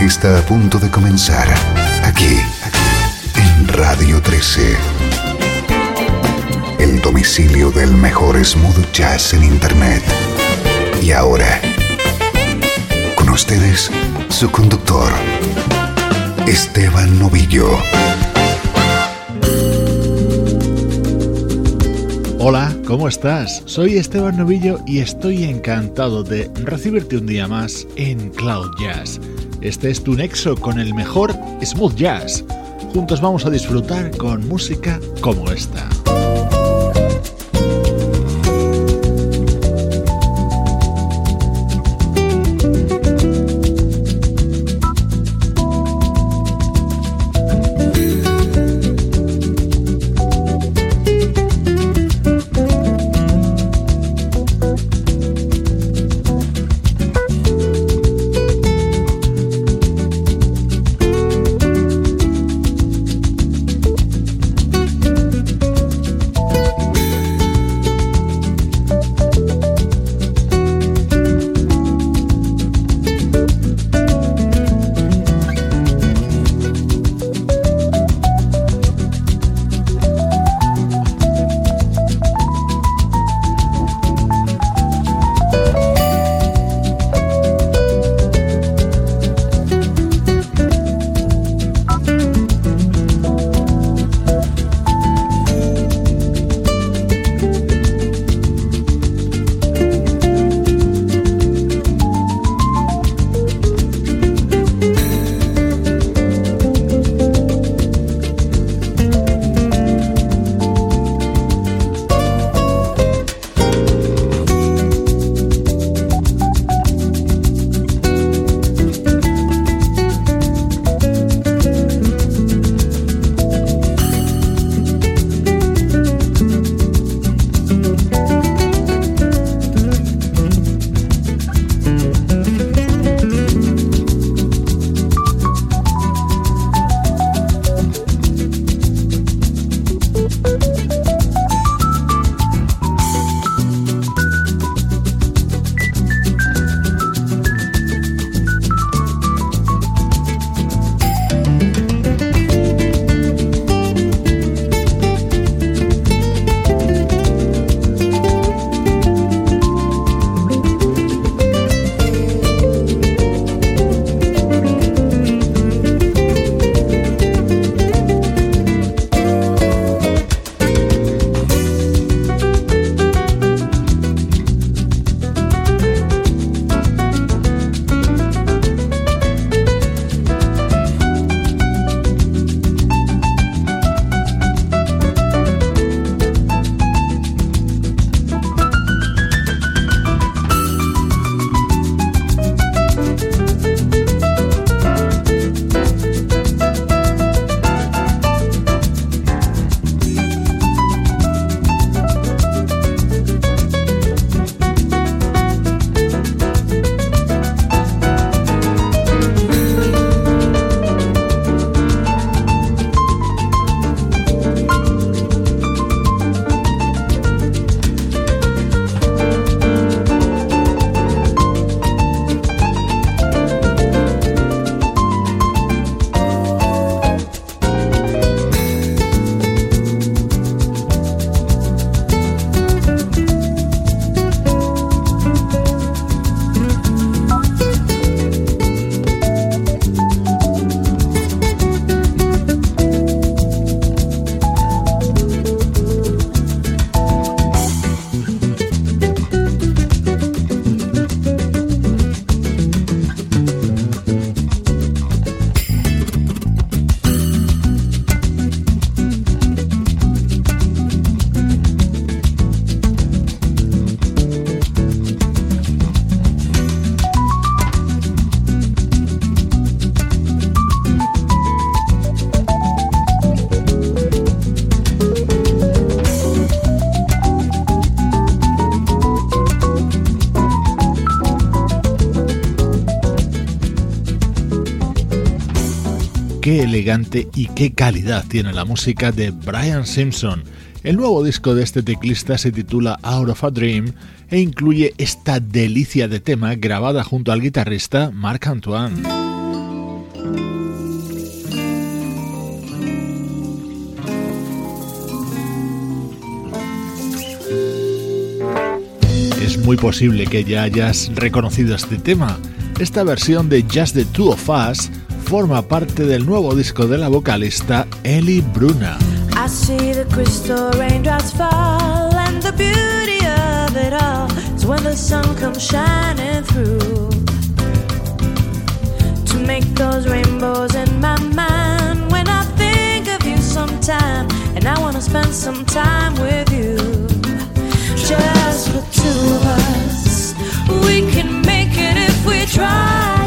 Está a punto de comenzar aquí en Radio 13. El domicilio del mejor smooth jazz en Internet. Y ahora, con ustedes, su conductor, Esteban Novillo. Hola, ¿cómo estás? Soy Esteban Novillo y estoy encantado de recibirte un día más en Cloud Jazz. Este es tu nexo con el mejor smooth jazz. Juntos vamos a disfrutar con música como esta. Elegante y qué calidad tiene la música de Brian Simpson. El nuevo disco de este teclista se titula Out of a Dream e incluye esta delicia de tema grabada junto al guitarrista Marc Antoine. Es muy posible que ya hayas reconocido este tema. Esta versión de Just the Two of Us forma parte del nuevo disco de la vocalista Ellie Bruna. Raindrops of the sun comes make those rainbows in my mind when I think of you sometime, and I wanna spend some time with you. Just the two of us, we can make it if we try.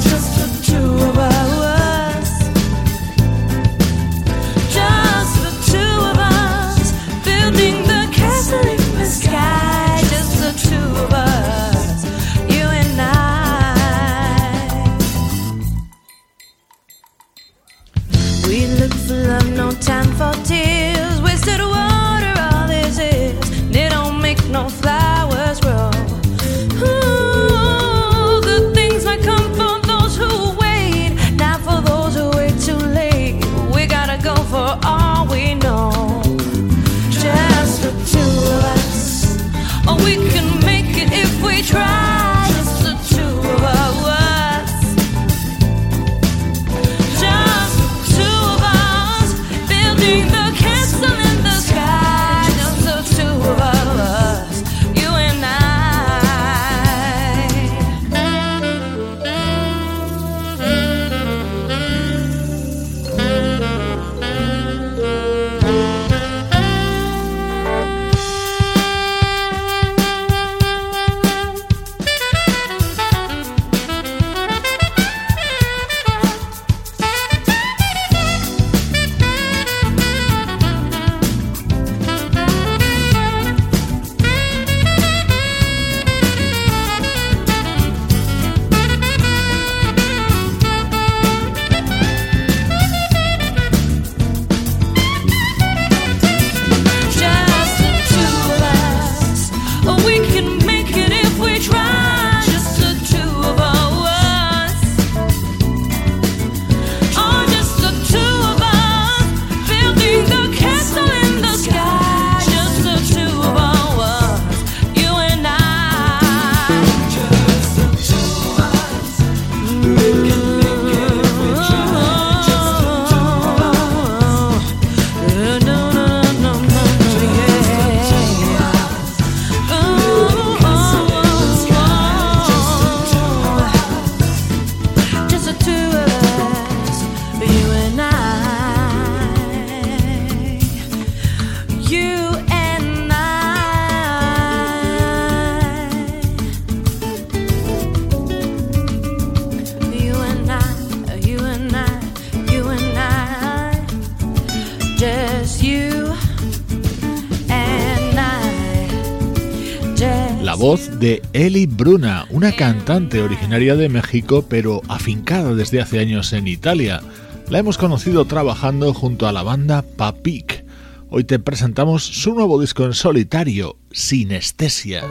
Eli Bruna, una cantante originaria de México pero afincada desde hace años en Italia. La hemos conocido trabajando junto a la banda Papik. Hoy te presentamos su nuevo disco en solitario, Sinestesia.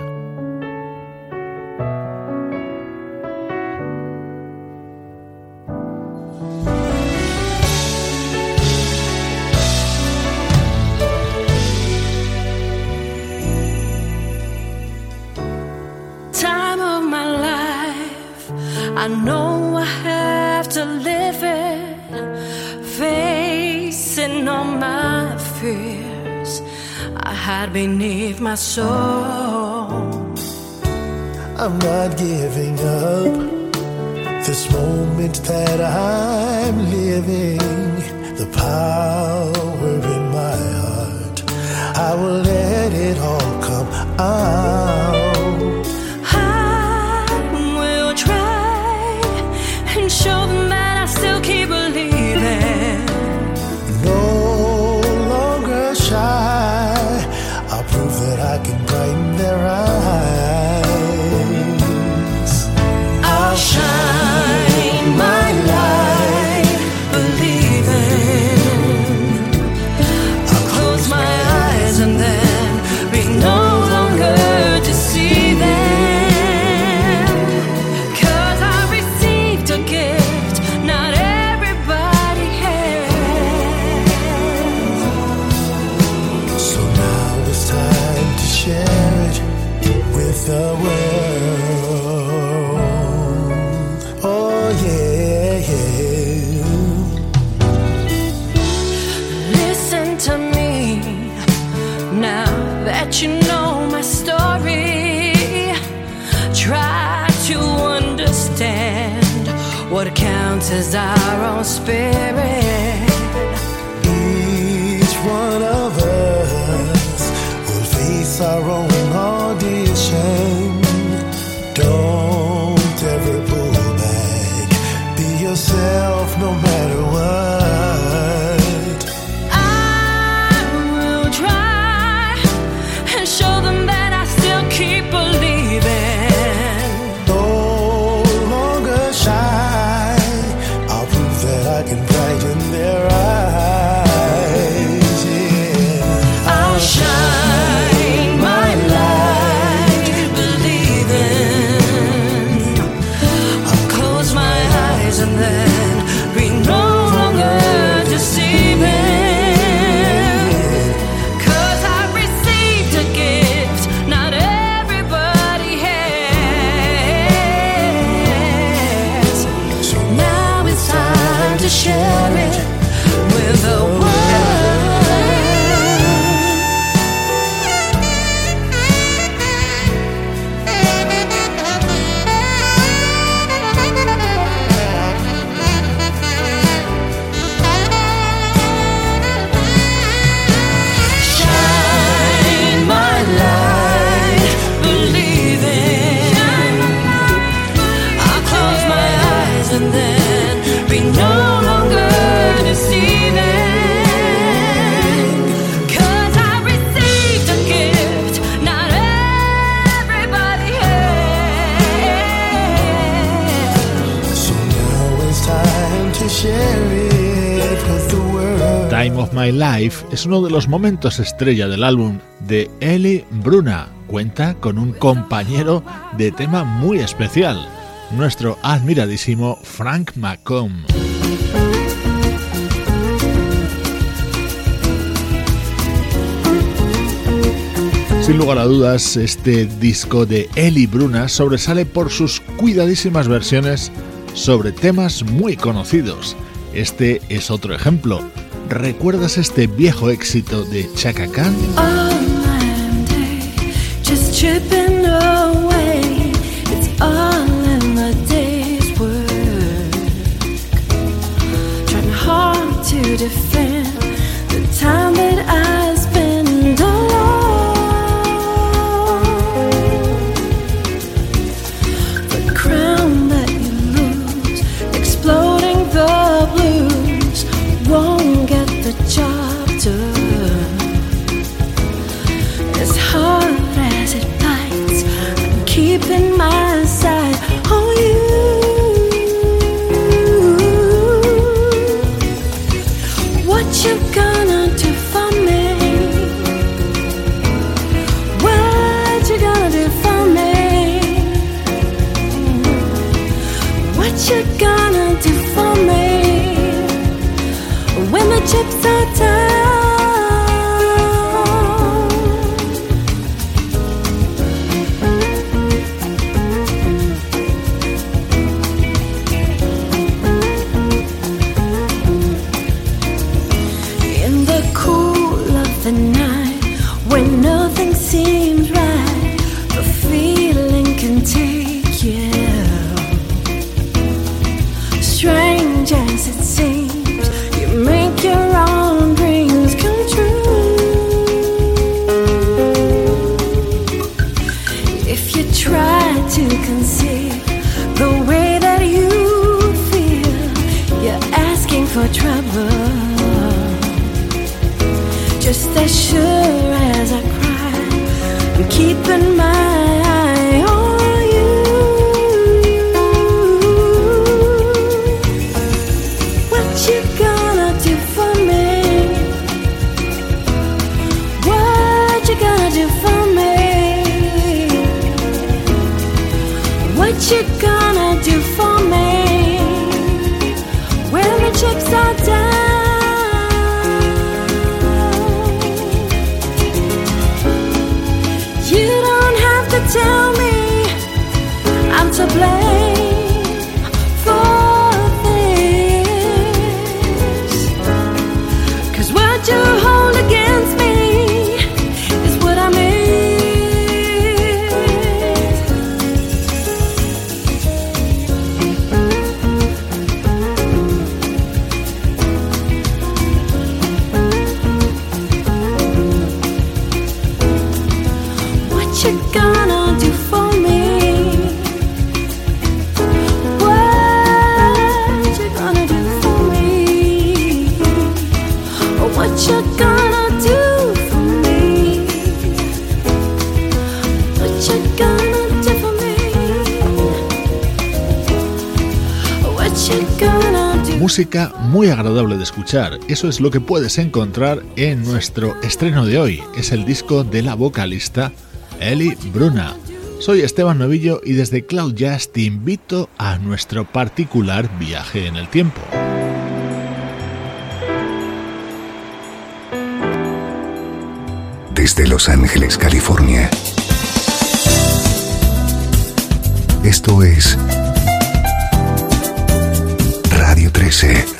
Beneath my soul. I'm not giving up this moment that I'm living, the power in my heart. I will let it all come out. Es uno de los momentos estrella del álbum de Ellie Bruna. Cuenta con un compañero de tema muy especial, nuestro admiradísimo Frank Macomb. Sin lugar a dudas, este disco de Eli Bruna sobresale por sus cuidadísimas versiones sobre temas muy conocidos. Este es otro ejemplo. ¿Recuerdas este viejo éxito de Chaka Khan? Muy agradable de escuchar, eso es lo que puedes encontrar en nuestro estreno de hoy, es el disco de la vocalista Eli Bruna. Soy Esteban Novillo y desde Cloud Jazz te invito a nuestro particular viaje en el tiempo. Desde Los Ángeles, California. Esto es Radio 13.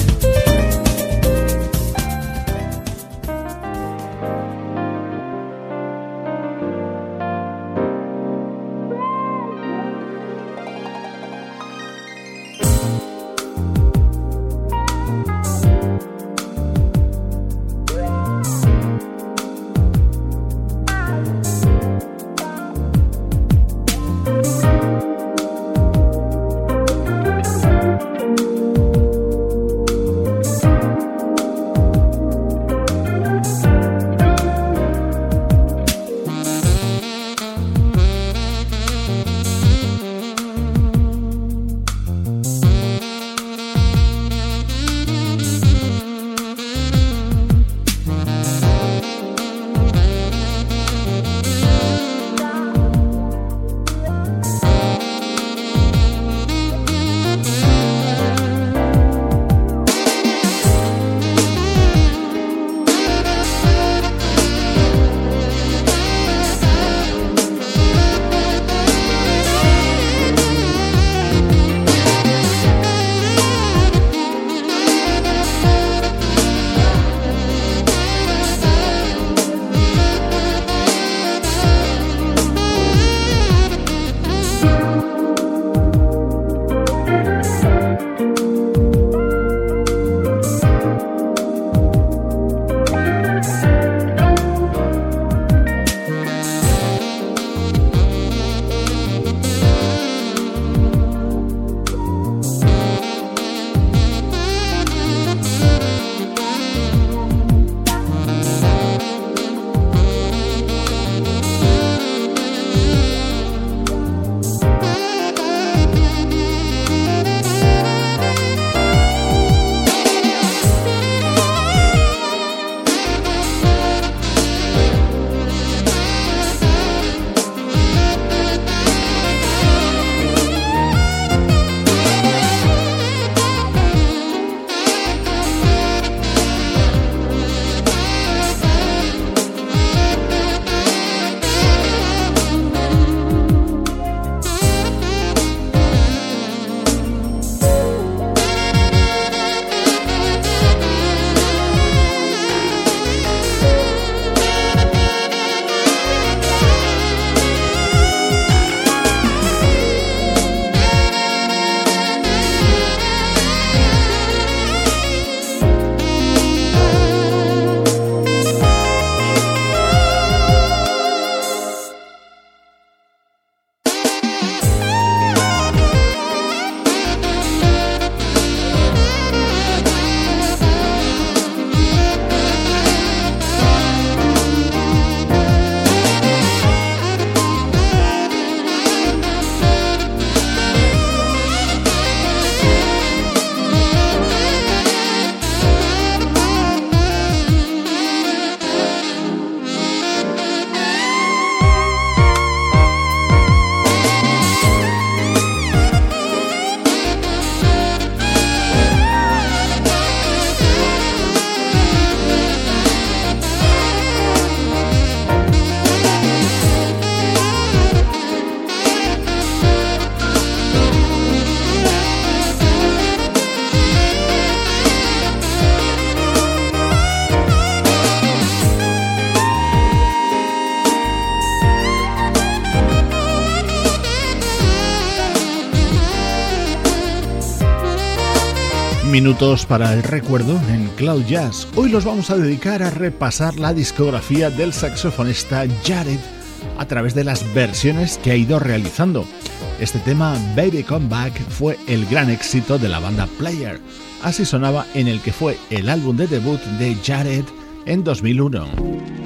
Minutos para el recuerdo en Cloud Jazz. Hoy los vamos a dedicar a repasar la discografía del saxofonista Jared a través de las versiones que ha ido realizando. Este tema, Baby Come Back, fue el gran éxito de la banda Player. Así sonaba en el que fue el álbum de debut de Jared en 2001.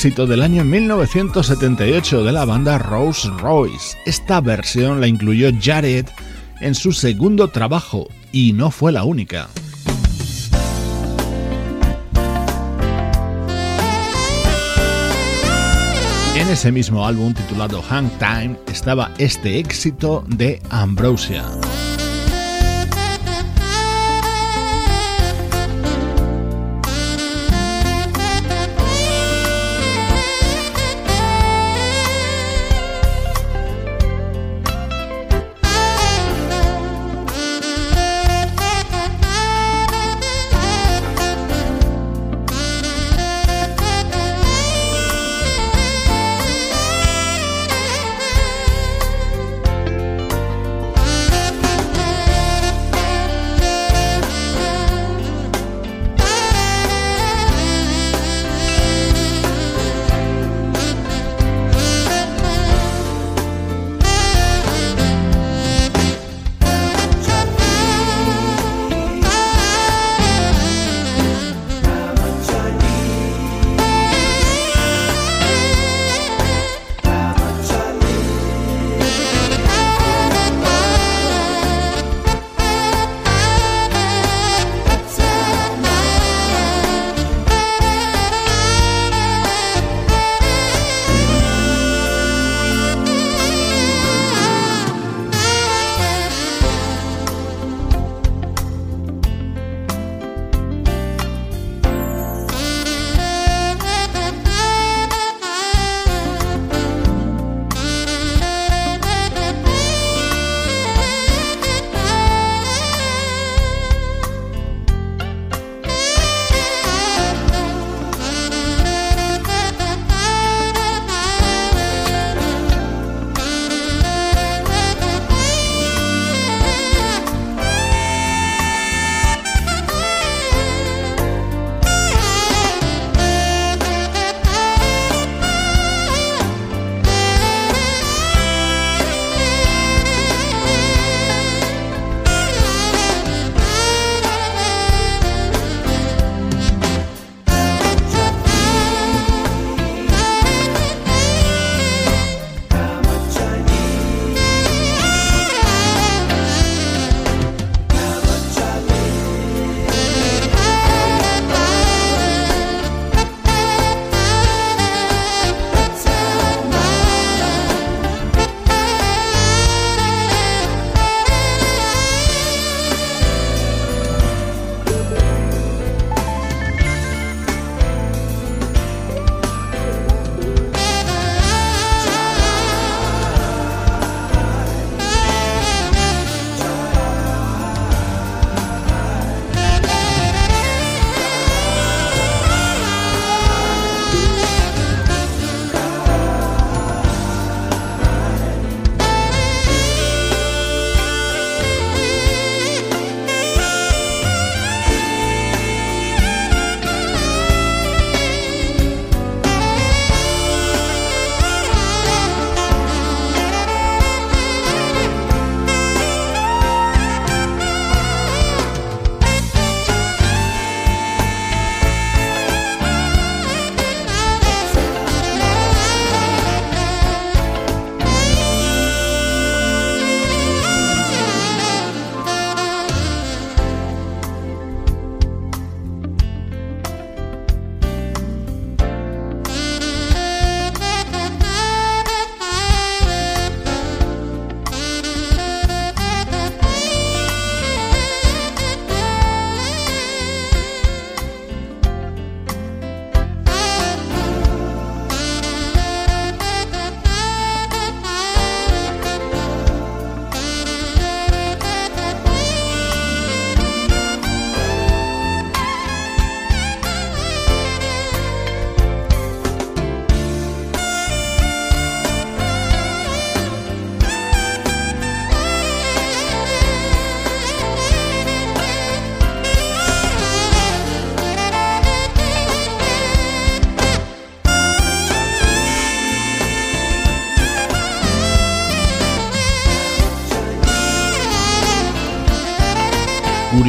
Éxito del año 1978 de la banda Rose Royce. Esta versión la incluyó Jared en su segundo trabajo y no fue la única. En ese mismo álbum titulado Hang Time estaba este éxito de Ambrosia.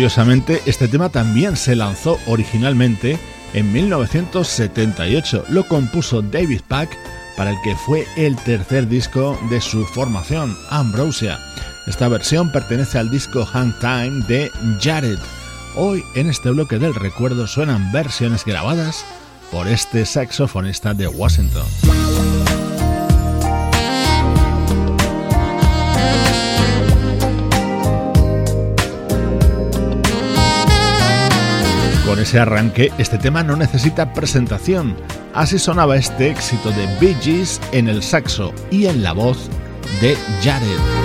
Curiosamente, este tema también se lanzó originalmente en 1978. Lo compuso David Pack para el que fue el tercer disco de su formación, Ambrosia. Esta versión pertenece al disco Hang Time de Jared. Hoy en este bloque del recuerdo suenan versiones grabadas por este saxofonista de Washington. Con ese arranque, este tema no necesita presentación. Así sonaba este éxito de Bee Gees en el saxo y en la voz de Jared.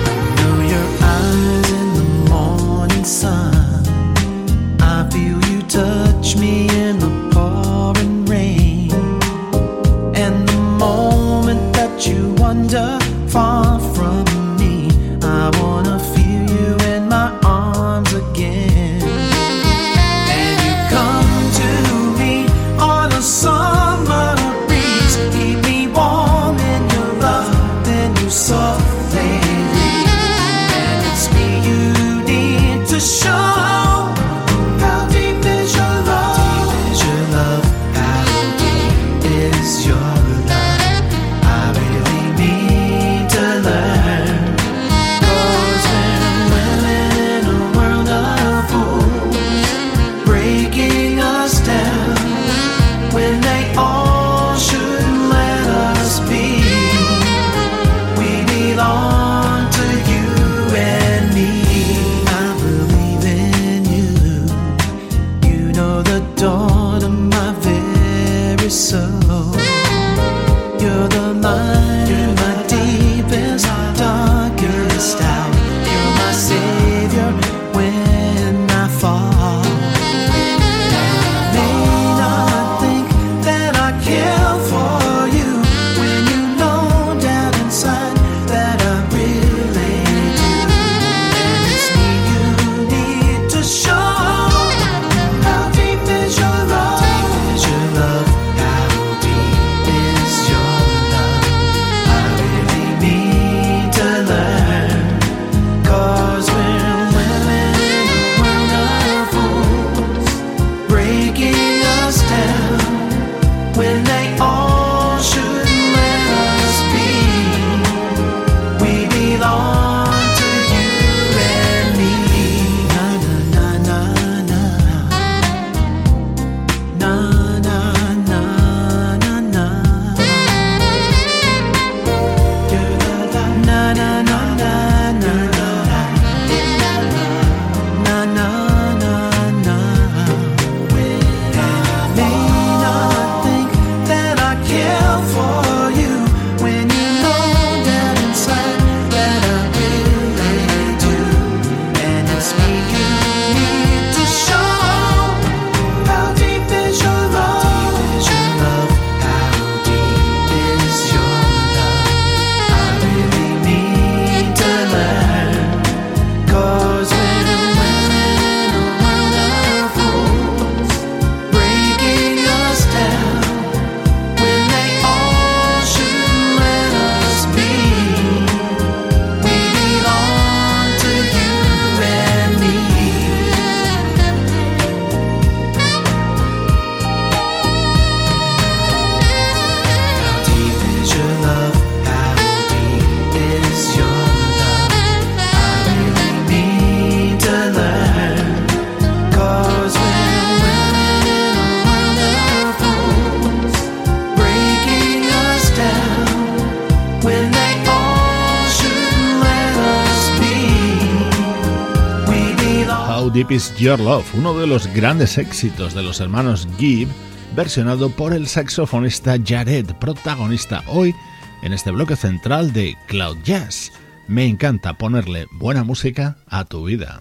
Is Your Love, uno de los grandes éxitos de los hermanos Gibb, versionado por el saxofonista Jared, protagonista hoy en este bloque central de Cloud Jazz. Me encanta ponerle buena música a tu vida.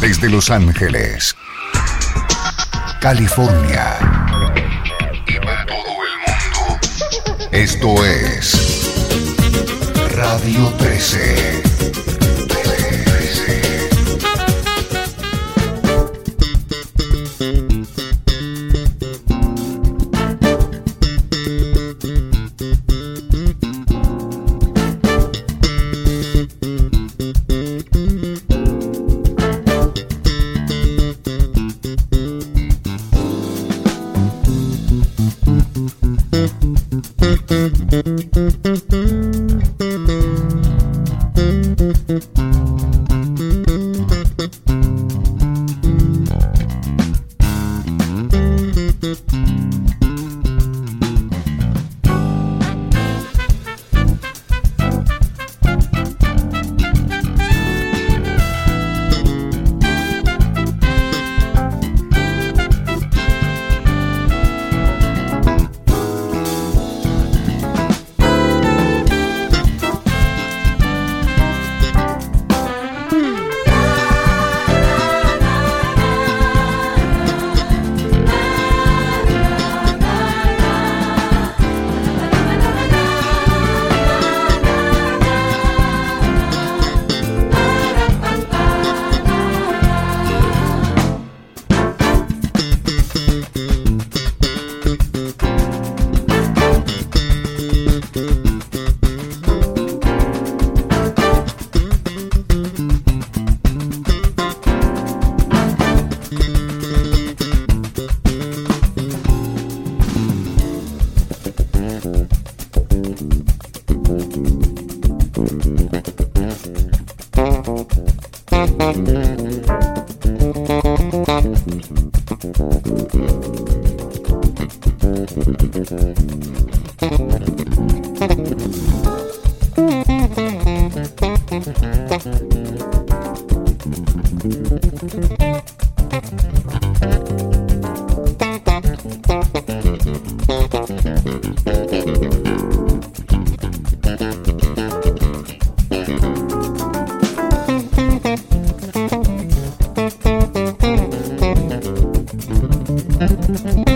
Desde Los Ángeles, California y para todo el mundo, esto es Radio 13. Mm-hmm. Este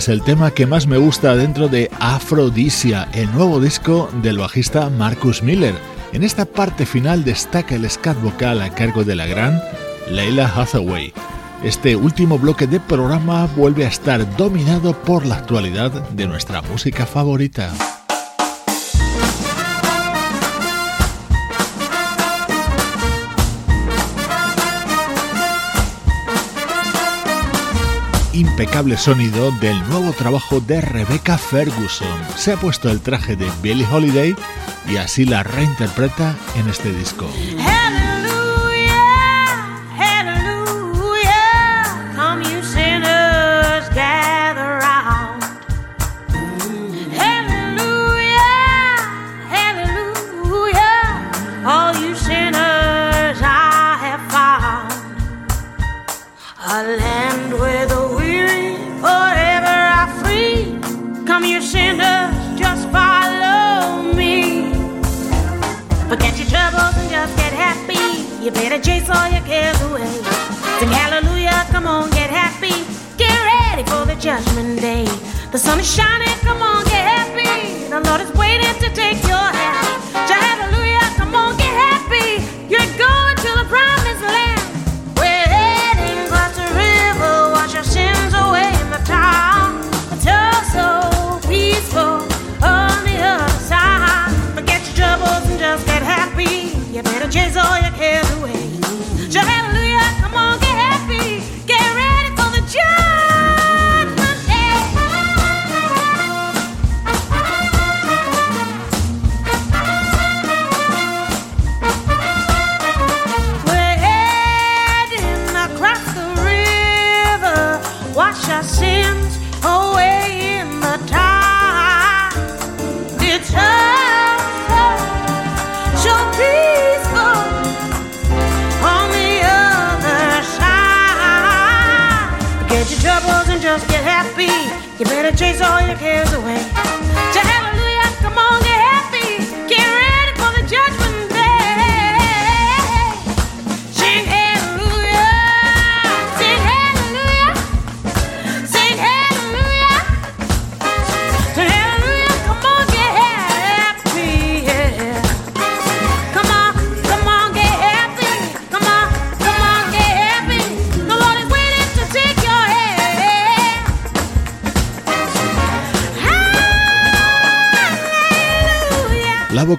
es el tema que más me gusta dentro de Aphrodisia, el nuevo disco del bajista Marcus Miller. En esta parte final destaca el scat vocal a cargo de la gran Leila Hathaway. Este último bloque de programa vuelve a estar dominado por la actualidad de nuestra música favorita. Impecable sonido del nuevo trabajo de Rebecca Ferguson. Se ha puesto el traje de Billie Holiday y así la reinterpreta en este disco.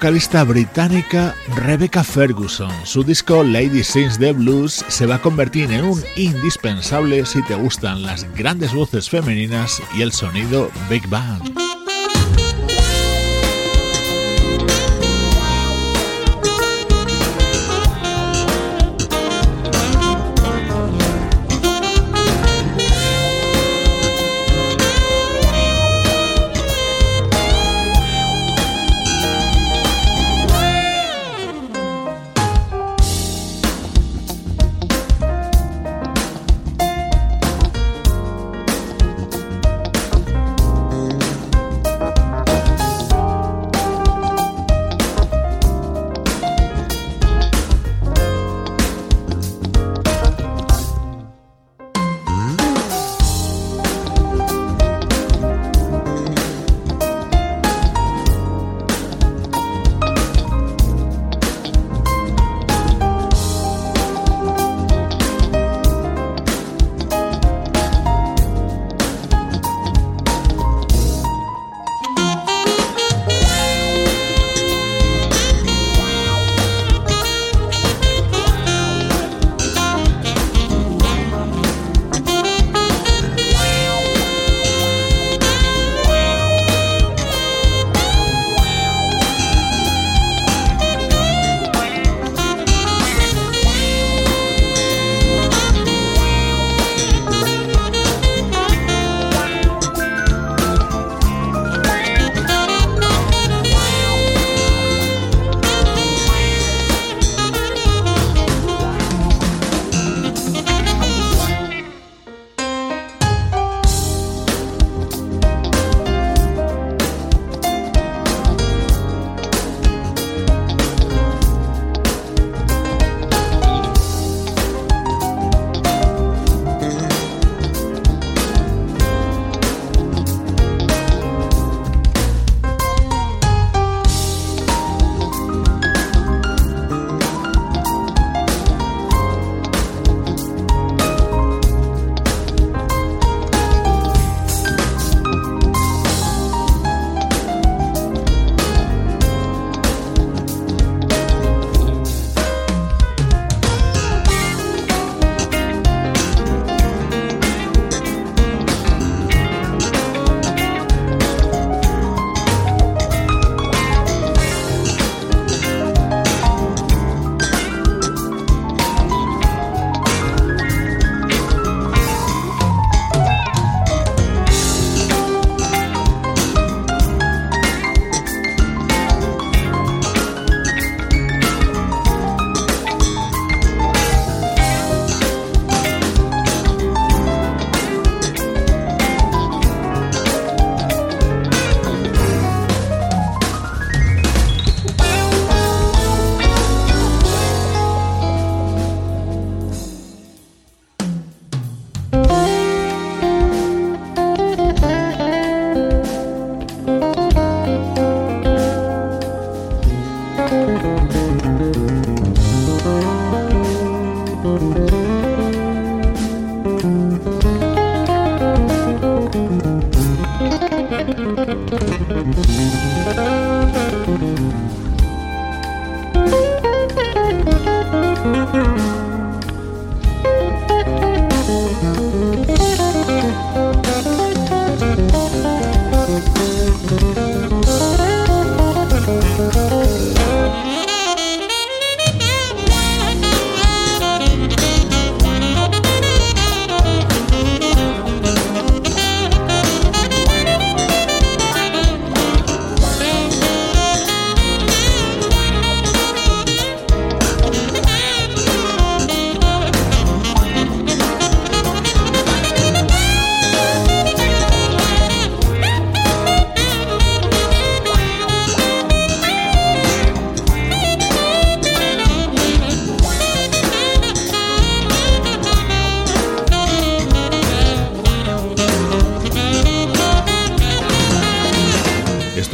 Vocalista británica Rebecca Ferguson. Su disco Lady Sings the Blues se va a convertir en un indispensable si te gustan las grandes voces femeninas y el sonido Big Band.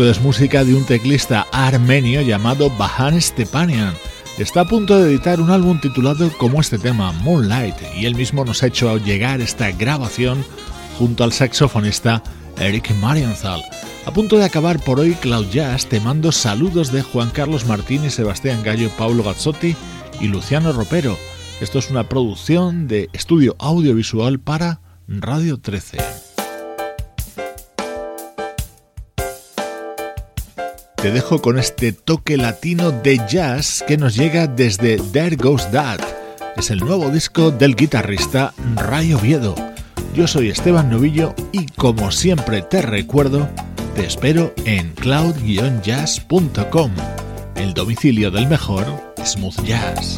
Es música de un teclista armenio llamado Bahan Stepanian. Está a punto de editar un álbum titulado como este tema, Moonlight, y él mismo nos ha hecho llegar esta grabación junto al saxofonista Eric Marienthal. A punto de acabar por hoy Cloud Jazz, te mando saludos de Juan Carlos Martín y Sebastián Gallo, Paulo Gazzotti y Luciano Ropero. Esto es una producción de estudio audiovisual para Radio 13. Te dejo con este toque latino de jazz que nos llega desde There Goes That. Es el nuevo disco del guitarrista Ray Oviedo. Yo soy Esteban Novillo y como siempre te recuerdo, te espero en cloud-jazz.com, el domicilio del mejor smooth jazz.